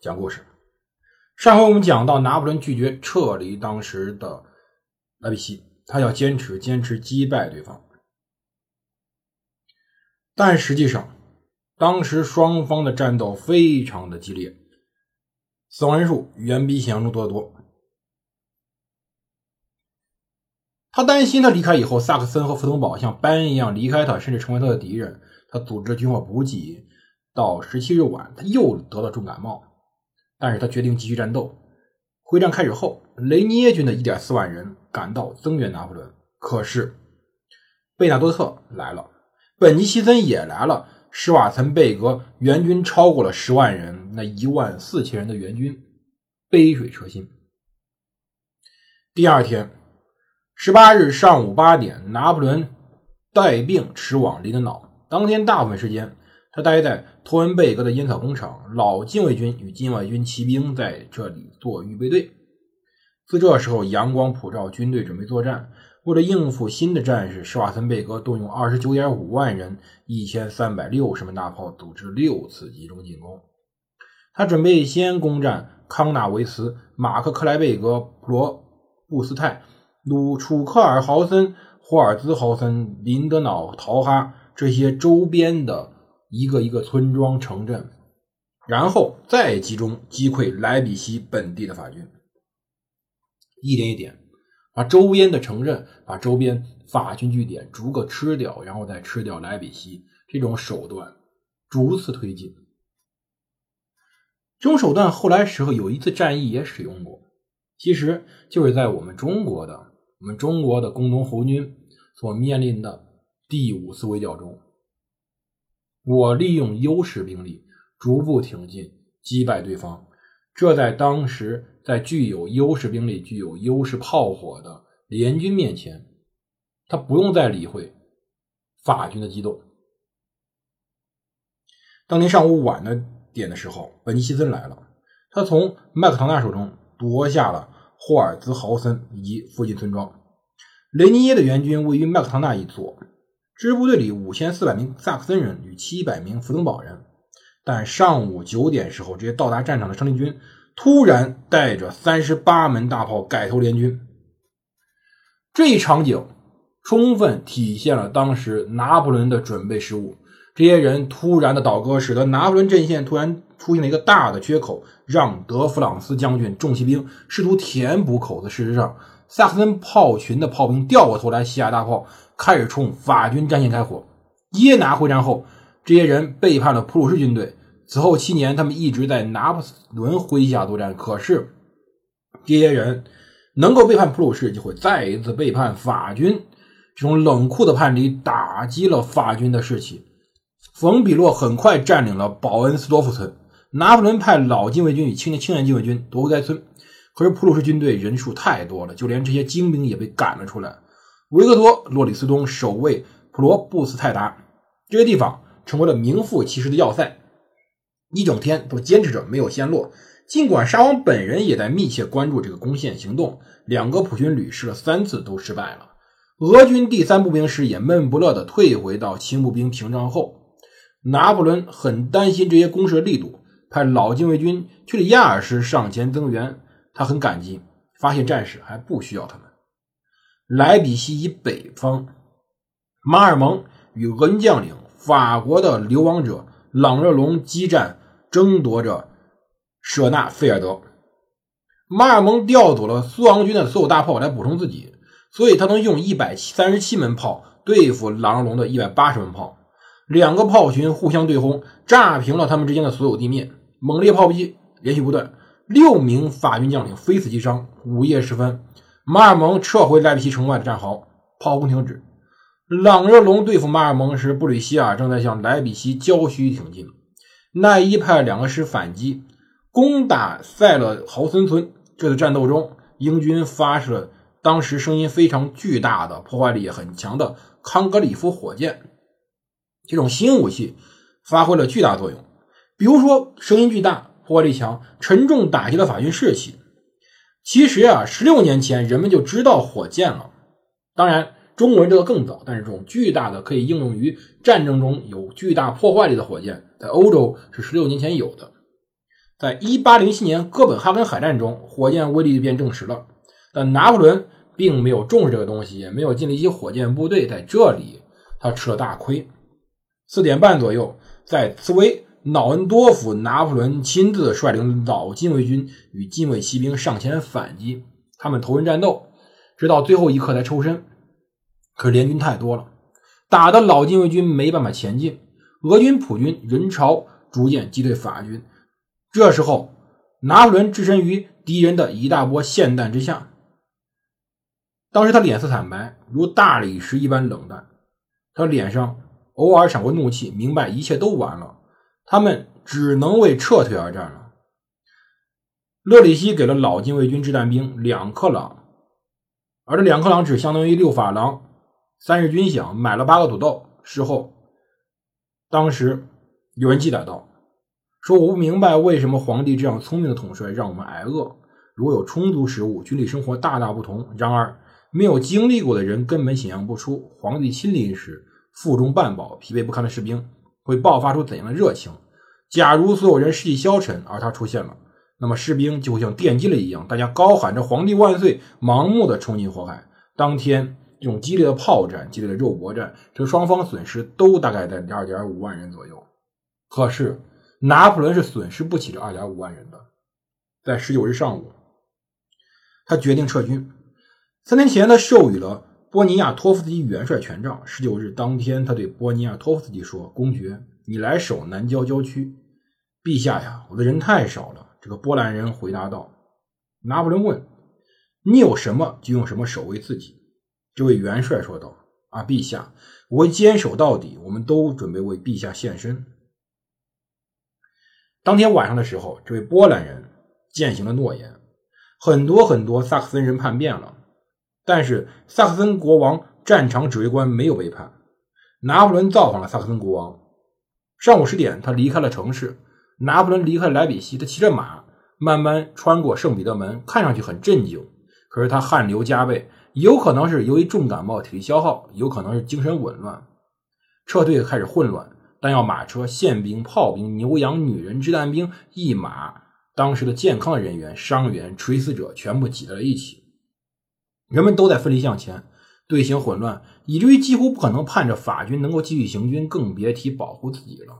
讲故事。上回我们讲到，拿破仑拒绝撤离当时的莱比锡，他要坚持坚持击败对方。但实际上，当时双方的战斗非常的激烈，死亡人数远比想象中多得多。他担心他离开以后，萨克森和福腾堡像班一样离开他，甚至成为他的敌人。他组织军火补给，到十七日晚，他又得了重感冒。但是他决定继续战斗。会战开始后，雷尼耶军的一点四万人赶到增援拿破仑，可是贝纳多特来了。本尼西森也来了，施瓦岑贝格援军超过了十万人，那一万四千人的援军杯水车薪。第二天，十八日上午八点，拿破仑带病驰往林德瑙。当天大部分时间，他待在托恩贝格的烟草工厂，老禁卫军与禁卫军骑兵在这里做预备队。自这时候，阳光普照，军队准备作战。为了应付新的战士，施瓦岑贝格动用二十九点五万人、一千三百六十门大炮，组织六次集中进攻。他准备先攻占康纳维茨、马克克莱贝格、罗布斯泰、鲁楚克尔豪森、霍尔兹豪森、林德瑙、陶哈这些周边的一个一个村庄城镇，然后再集中击溃莱比锡本地的法军，一点一点。把周边的城镇、把周边法军据点逐个吃掉，然后再吃掉莱比锡，这种手段逐次推进。这种手段后来时候有一次战役也使用过，其实就是在我们中国的我们中国的工农红军所面临的第五次围剿中，我利用优势兵力逐步挺进，击败对方。这在当时，在具有优势兵力、具有优势炮火的联军面前，他不用再理会法军的机动。当天上午晚的点的时候，本尼西森来了，他从麦克唐纳手中夺下了霍尔兹豪森以及附近村庄。雷尼耶的援军位于麦克唐纳一座，支部队里五千四百名萨克森人与七百名福登堡人。但上午九点时候，这些到达战场的生力军突然带着三十八门大炮改头联军。这一场景充分体现了当时拿破仑的准备失误。这些人突然的倒戈，使得拿破仑阵线突然出现了一个大的缺口，让德弗朗斯将军重骑兵试图填补口子。事实上，萨克森炮群的炮兵掉过头来，西亚大炮开始冲法军战线开火。耶拿会战后。这些人背叛了普鲁士军队。此后七年，他们一直在拿破仑麾下作战。可是，这些人能够背叛普鲁士，就会再一次背叛法军。这种冷酷的叛离打击了法军的士气。冯比洛很快占领了保恩斯多夫村。拿破仑派老禁卫军与青年青年禁卫军夺回该村。可是普鲁士军队人数太多了，就连这些精兵也被赶了出来。维克多·洛里斯东守卫普罗布斯泰达这些地方。成为了名副其实的要塞，一整天都坚持着没有陷落。尽管沙皇本人也在密切关注这个攻陷行动，两个普军旅试了三次都失败了。俄军第三步兵师也闷不乐地退回到轻步兵屏障后。拿破仑很担心这些攻势的力度，派老禁卫军屈里亚尔师上前增援。他很感激，发现战士还不需要他们。莱比锡以北方，马尔蒙与俄军将领。法国的流亡者朗热龙激战，争夺着舍纳菲尔德。马尔蒙调走了苏昂军的所有大炮来补充自己，所以他能用一百三十七门炮对付朗热龙的一百八十门炮。两个炮群互相对轰，炸平了他们之间的所有地面。猛烈炮击连续不断，六名法军将领非死即伤。午夜时分，马尔蒙撤回莱比锡城外的战壕，炮轰停止。朗热龙对付马尔蒙时，布吕西亚正在向莱比锡郊区挺进。奈伊派两个师反击，攻打塞勒豪森村。这次战斗中，英军发射了当时声音非常巨大的、破坏力也很强的康格里夫火箭。这种新武器发挥了巨大作用，比如说声音巨大、破坏力强，沉重打击了法军士气。其实啊，十六年前人们就知道火箭了。当然，中国人知道更早，但是这种巨大的可以应用于战争中有巨大破坏力的火箭，在欧洲是十六年前有的。在一八零七年哥本哈根海战中，火箭威力便证实了。但拿破仑并没有重视这个东西，也没有建立起火箭部队，在这里他吃了大亏。四点半左右，在茨威瑙恩多夫，拿破仑亲自率领老禁卫军与禁卫骑兵上前反击，他们投入战斗，直到最后一刻才抽身。可是联军太多了，打的老禁卫军没办法前进，俄军普军人潮逐渐击退法军。这时候，拿破仑置身于敌人的一大波霰弹之下。当时他脸色惨白，如大理石一般冷淡。他脸上偶尔闪过怒气，明白一切都完了，他们只能为撤退而战了。勒里希给了老禁卫军掷弹兵两克朗，而这两克朗只相当于六法郎三日军饷，买了八个土豆。事后，当时有人记载道。说我不明白为什么皇帝这样聪明的统帅让我们挨饿。如果有充足食物，军旅生活大大不同。然而，没有经历过的人根本想象不出，皇帝亲临时，腹中半饱、疲惫不堪的士兵会爆发出怎样的热情。假如所有人士气消沉，而他出现了，那么士兵就会像电击了一样，大家高喊着“皇帝万岁”，盲目的冲进火海。当天，这种激烈的炮战、激烈的肉搏战，这双方损失都大概在二点五万人左右。可是。拿破仑是损失不起这二点五万人的。在十九日上午，他决定撤军。三天前，他授予了波尼亚托夫斯基元帅权杖。十九日当天，他对波尼亚托夫斯基说：“公爵，你来守南郊郊区。”陛下呀，我的人太少了。这个波兰人回答道。拿破仑问：“你有什么就用什么守卫自己。”这位元帅说道：“啊，陛下，我会坚守到底。我们都准备为陛下献身。”当天晚上的时候，这位波兰人践行了诺言，很多很多萨克森人叛变了，但是萨克森国王战场指挥官没有背叛。拿破仑造访了萨克森国王。上午十点，他离开了城市。拿破仑离开莱比锡，他骑着马慢慢穿过圣彼得门，看上去很镇静。可是他汗流浃背，有可能是由于重感冒、体力消耗，有可能是精神紊乱。撤退开始混乱。弹药马车、宪兵、炮兵、牛羊、女人、掷弹兵、一马，当时的健康的人员、伤员、垂死者全部挤在了一起。人们都在奋力向前，队形混乱，以至于几乎不可能盼着法军能够继续行军，更别提保护自己了。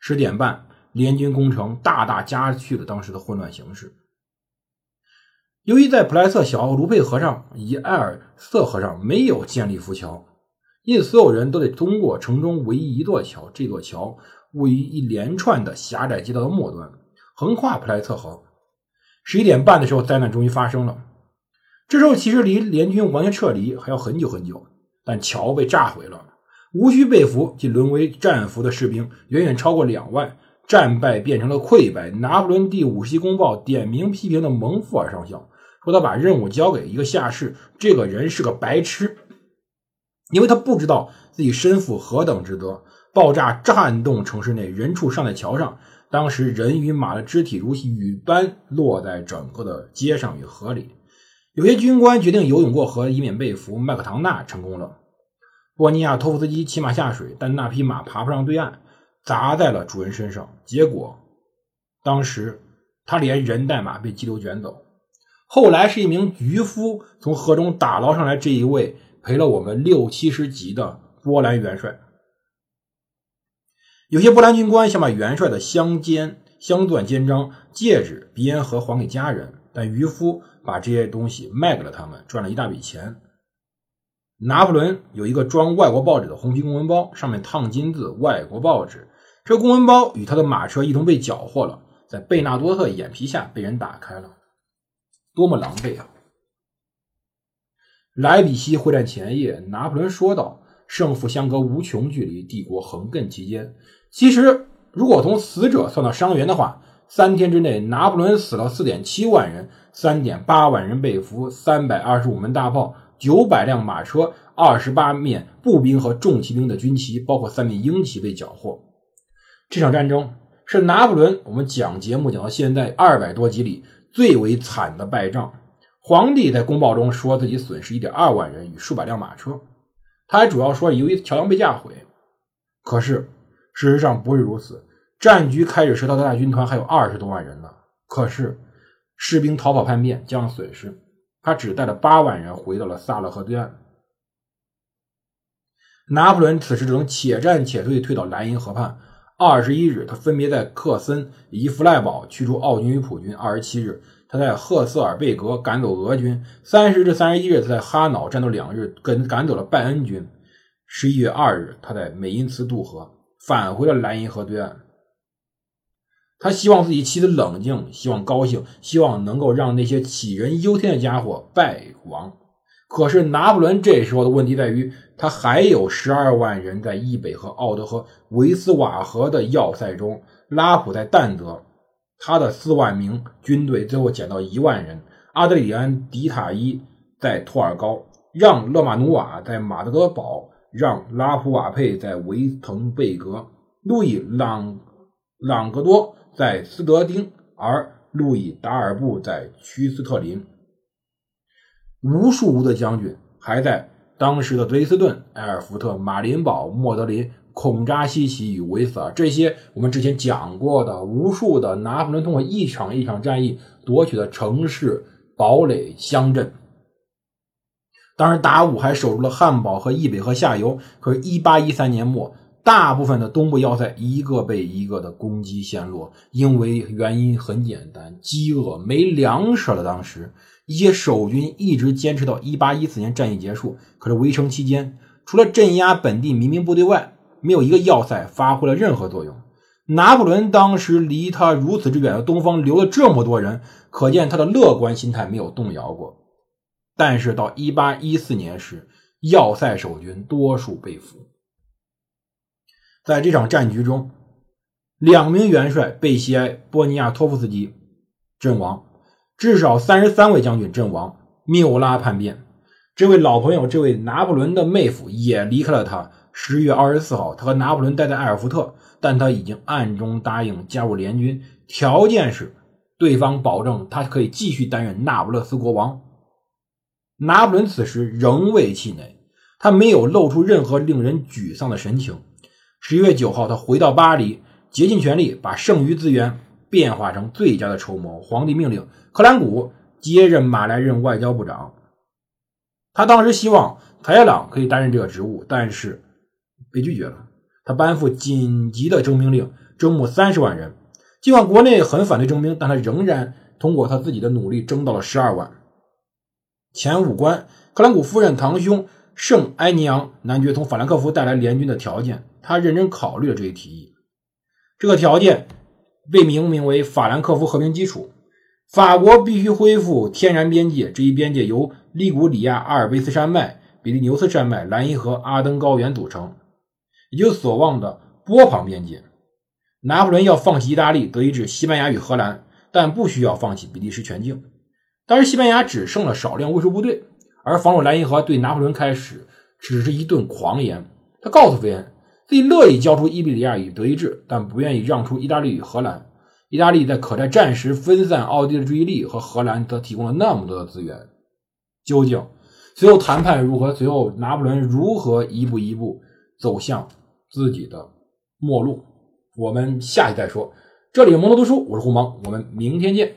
十点半，联军攻城大大加剧了当时的混乱形势。由于在普莱瑟小奥卢佩河上以埃尔瑟河上没有建立浮桥。因此，所有人都得通过城中唯一一座桥。这座桥位于一连串的狭窄街道的末端，横跨普莱特河。十一点半的时候，灾难终于发生了。这时候，其实离联军完全撤离还要很久很久。但桥被炸毁了，无需被俘即沦为战俘的士兵远远超过两万，战败变成了溃败。拿破仑第五十公报点名批评的蒙福尔上校，说他把任务交给一个下士，这个人是个白痴。因为他不知道自己身负何等之责，爆炸颤动城市内，人畜尚在桥上。当时人与马的肢体如雨般落在整个的街上与河里。有些军官决定游泳过河，以免被俘。麦克唐纳成功了。波尼亚托夫斯基骑马下水，但那匹马爬不上对岸，砸在了主人身上。结果，当时他连人带马被激流卷走。后来是一名渔夫从河中打捞上来这一位。赔了我们六七十级的波兰元帅，有些波兰军官想把元帅的镶肩、镶钻肩章、戒指、鼻烟盒还给家人，但渔夫把这些东西卖给了他们，赚了一大笔钱。拿破仑有一个装外国报纸的红皮公文包，上面烫金字“外国报纸”。这公文包与他的马车一同被缴获了，在贝纳多特眼皮下被人打开了，多么狼狈啊！莱比锡会战前夜，拿破仑说道：“胜负相隔无穷距离，帝国横亘其间。其实，如果从死者算到伤员的话，三天之内，拿破仑死了四点七万人，三点八万人被俘，三百二十五门大炮，九百辆马车，二十八面步兵和重骑兵的军旗，包括三面鹰旗被缴获。这场战争是拿破仑我们讲节目讲到现在二百多集里最为惨的败仗。皇帝在公报中说自己损失一点二万人与数百辆马车，他还主要说由于桥梁被炸毁。可是事实上不是如此。战局开始时，他的大军团还有二十多万人呢。可是士兵逃跑叛变，加上损失，他只带了八万人回到了萨勒河对岸。拿破仑此时只能且战且退，退到莱茵河畔。二十一日，他分别在克森以及弗赖堡驱逐奥军与普军。二十七日，他在赫瑟尔贝格赶走俄军。三十至三十一日，他在哈瑙战斗两日，跟赶走了拜恩军。十一月二日，他在美因茨渡河，返回了莱茵河对岸。他希望自己妻子冷静，希望高兴，希望能够让那些杞人忧天的家伙败亡。可是拿破仑这时候的问题在于，他还有十二万人在易北和奥德河、维斯瓦河的要塞中，拉普在但泽，他的四万名军队最后减到一万人。阿德里安·迪塔伊在托尔高，让勒马努瓦在马德格堡，让拉普瓦佩在维滕贝格，路易朗朗格多。在斯德丁，而路易达尔布在屈斯特林，无数无的将军还在当时的德累斯顿、埃尔福特、马林堡、莫德林、孔扎西奇与维斯尔这些我们之前讲过的无数的拿破仑通过一场一场战役夺取的城市、堡垒、乡镇。当然，达武还守住了汉堡和易北河下游。可是，一八一三年末。大部分的东部要塞一个被一个的攻击陷落，因为原因很简单，饥饿没粮食了。当时一些守军一直坚持到一八一四年战役结束。可是围城期间，除了镇压本地民兵部队外，没有一个要塞发挥了任何作用。拿破仑当时离他如此之远的东方留了这么多人，可见他的乐观心态没有动摇过。但是到一八一四年时，要塞守军多数被俘。在这场战局中，两名元帅贝西埃、波尼亚托夫斯基阵亡，至少三十三位将军阵亡。缪拉叛变，这位老朋友，这位拿破仑的妹夫也离开了他。十月二十四号，他和拿破仑待在埃尔福特，但他已经暗中答应加入联军，条件是对方保证他可以继续担任那不勒斯国王。拿破仑此时仍未气馁，他没有露出任何令人沮丧的神情。十一月九号，他回到巴黎，竭尽全力把剩余资源变化成最佳的筹谋。皇帝命令克兰古接任马来任外交部长。他当时希望台耶朗可以担任这个职务，但是被拒绝了。他颁布紧急的征兵令，征募三十万人。尽管国内很反对征兵，但他仍然通过他自己的努力征到了十二万。前武官克兰古夫人堂兄圣埃尼昂男爵从法兰克福带来联军的条件。他认真考虑了这一提议，这个条件被命名为法兰克福和平基础。法国必须恢复天然边界，这一边界由利古里亚阿尔卑斯山脉、比利牛斯山脉、莱茵河、阿登高原组成，也就是所望的波旁边界。拿破仑要放弃意大利、德意志、西班牙与荷兰，但不需要放弃比利时全境。当时西班牙只剩了少量卫戍部队，而防守莱茵河对拿破仑开始只是一顿狂言。他告诉费恩。自己乐意交出伊比利亚与德意志，但不愿意让出意大利与荷兰。意大利在可在战时分散奥地利的注意力，和荷兰则提供了那么多的资源。究竟最后谈判如何？最后拿破仑如何一步一步走向自己的末路？我们下期再说。这里是蒙头读书，我是胡芒，我们明天见。